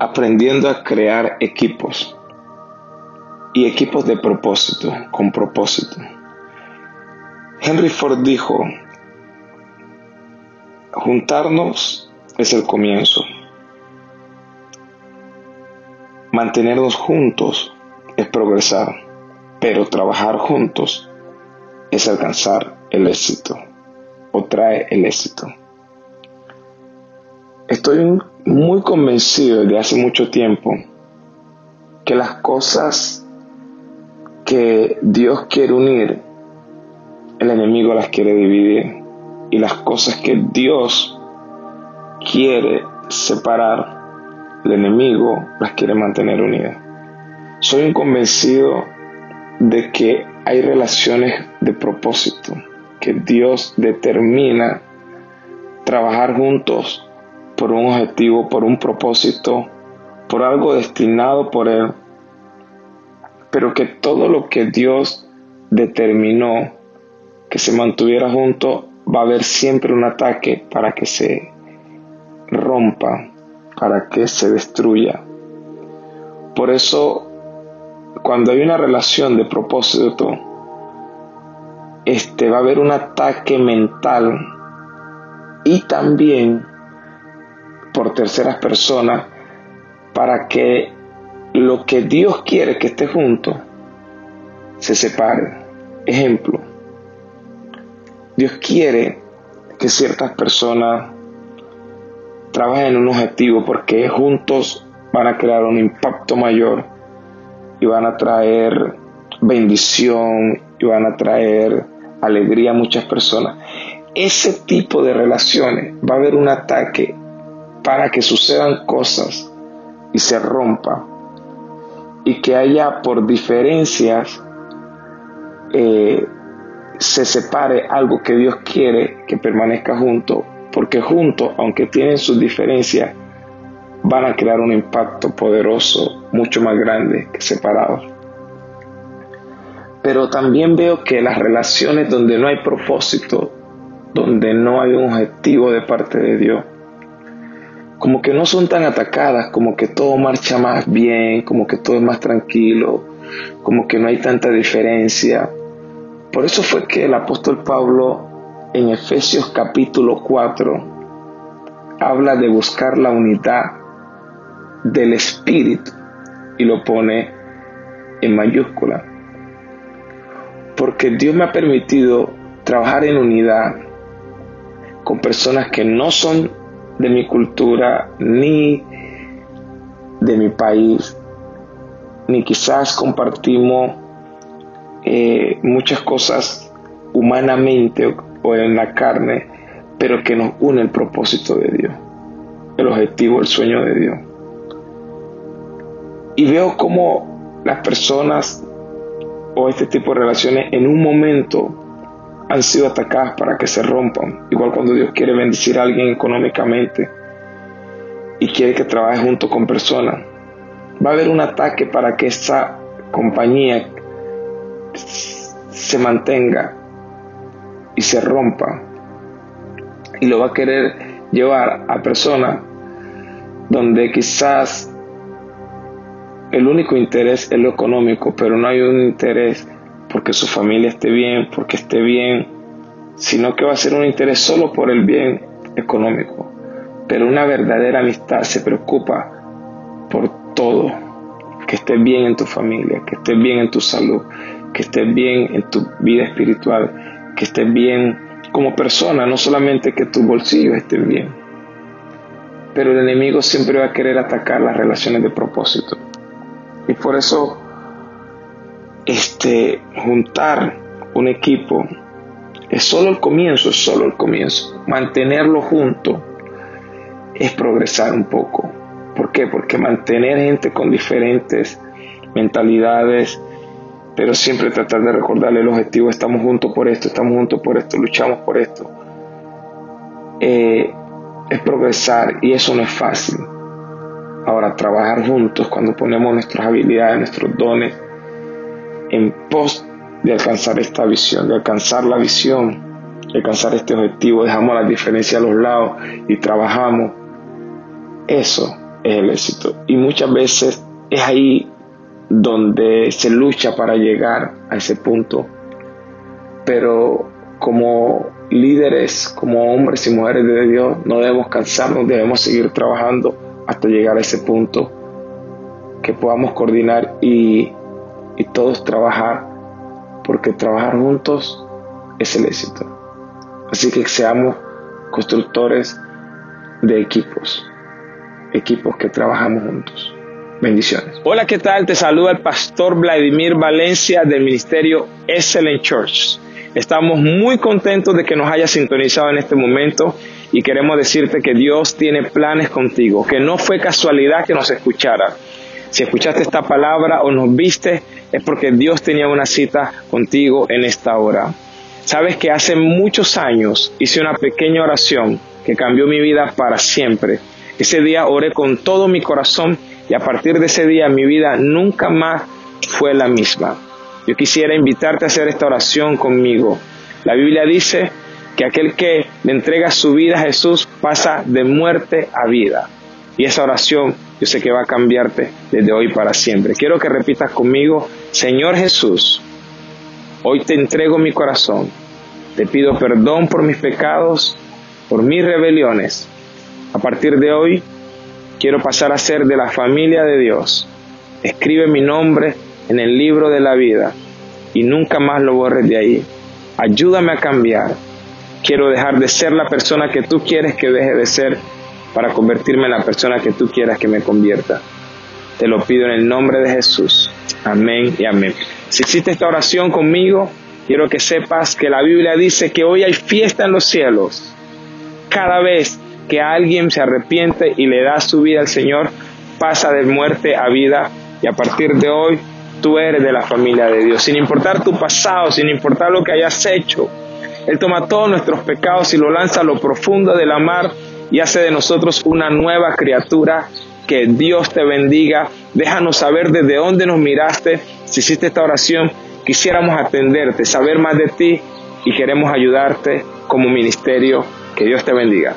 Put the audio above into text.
aprendiendo a crear equipos y equipos de propósito, con propósito. Henry Ford dijo, juntarnos es el comienzo, mantenernos juntos es progresar, pero trabajar juntos es alcanzar el éxito o trae el éxito. Estoy muy convencido desde hace mucho tiempo que las cosas que Dios quiere unir, el enemigo las quiere dividir. Y las cosas que Dios quiere separar, el enemigo las quiere mantener unidas. Soy un convencido de que hay relaciones de propósito, que Dios determina trabajar juntos por un objetivo, por un propósito, por algo destinado por Él, pero que todo lo que Dios determinó que se mantuviera junto, va a haber siempre un ataque para que se rompa, para que se destruya. Por eso, cuando hay una relación de propósito, este va a haber un ataque mental y también por terceras personas para que lo que Dios quiere que esté junto se separe. Ejemplo, Dios quiere que ciertas personas trabajen en un objetivo porque juntos van a crear un impacto mayor y van a traer bendición y van a traer alegría a muchas personas. Ese tipo de relaciones va a haber un ataque para que sucedan cosas y se rompa y que haya por diferencias eh, se separe algo que Dios quiere que permanezca junto, porque juntos, aunque tienen sus diferencias, van a crear un impacto poderoso mucho más grande que separados. Pero también veo que las relaciones donde no hay propósito, donde no hay un objetivo de parte de Dios, como que no son tan atacadas, como que todo marcha más bien, como que todo es más tranquilo, como que no hay tanta diferencia. Por eso fue que el apóstol Pablo en Efesios capítulo 4 habla de buscar la unidad del Espíritu y lo pone en mayúscula. Porque Dios me ha permitido trabajar en unidad con personas que no son de mi cultura, ni de mi país, ni quizás compartimos eh, muchas cosas humanamente o en la carne, pero que nos une el propósito de Dios, el objetivo, el sueño de Dios. Y veo cómo las personas o este tipo de relaciones en un momento han sido atacadas para que se rompan. Igual cuando Dios quiere bendecir a alguien económicamente y quiere que trabaje junto con personas, va a haber un ataque para que esa compañía se mantenga y se rompa. Y lo va a querer llevar a personas donde quizás el único interés es lo económico, pero no hay un interés porque su familia esté bien, porque esté bien, sino que va a ser un interés solo por el bien económico. Pero una verdadera amistad se preocupa por todo, que estés bien en tu familia, que estés bien en tu salud, que estés bien en tu vida espiritual, que estés bien como persona, no solamente que tus bolsillos estén bien. Pero el enemigo siempre va a querer atacar las relaciones de propósito. Y por eso este, juntar un equipo es solo el comienzo, es solo el comienzo. Mantenerlo junto es progresar un poco. ¿Por qué? Porque mantener gente con diferentes mentalidades, pero siempre tratar de recordarle el objetivo, estamos juntos por esto, estamos juntos por esto, luchamos por esto, eh, es progresar y eso no es fácil. Ahora, trabajar juntos cuando ponemos nuestras habilidades, nuestros dones, en pos de alcanzar esta visión, de alcanzar la visión, de alcanzar este objetivo, dejamos las diferencias a los lados y trabajamos. Eso es el éxito. Y muchas veces es ahí donde se lucha para llegar a ese punto. Pero como líderes, como hombres y mujeres de Dios, no debemos cansarnos, debemos seguir trabajando hasta llegar a ese punto que podamos coordinar y, y todos trabajar, porque trabajar juntos es el éxito. Así que seamos constructores de equipos, equipos que trabajamos juntos. Bendiciones. Hola, ¿qué tal? Te saluda el pastor Vladimir Valencia del ministerio Excellent Church. Estamos muy contentos de que nos hayas sintonizado en este momento y queremos decirte que Dios tiene planes contigo, que no fue casualidad que nos escuchara. Si escuchaste esta palabra o nos viste, es porque Dios tenía una cita contigo en esta hora. Sabes que hace muchos años hice una pequeña oración que cambió mi vida para siempre. Ese día oré con todo mi corazón y a partir de ese día mi vida nunca más fue la misma. Yo quisiera invitarte a hacer esta oración conmigo. La Biblia dice que aquel que le entrega su vida a Jesús pasa de muerte a vida. Y esa oración yo sé que va a cambiarte desde hoy para siempre. Quiero que repitas conmigo, Señor Jesús, Hoy te entrego mi corazón. Te pido perdón por mis pecados, por mis rebeliones. A partir de hoy, quiero pasar a ser de la familia de Dios. Escribe mi nombre en el libro de la vida y nunca más lo borres de ahí. Ayúdame a cambiar. Quiero dejar de ser la persona que tú quieres que deje de ser para convertirme en la persona que tú quieras que me convierta. Te lo pido en el nombre de Jesús. Amén y amén. Si hiciste esta oración conmigo, quiero que sepas que la Biblia dice que hoy hay fiesta en los cielos. Cada vez que alguien se arrepiente y le da su vida al Señor, pasa de muerte a vida y a partir de hoy tú eres de la familia de Dios. Sin importar tu pasado, sin importar lo que hayas hecho, Él toma todos nuestros pecados y lo lanza a lo profundo de la mar y hace de nosotros una nueva criatura que Dios te bendiga. Déjanos saber desde dónde nos miraste. Si hiciste esta oración, quisiéramos atenderte, saber más de ti y queremos ayudarte como ministerio. Que Dios te bendiga.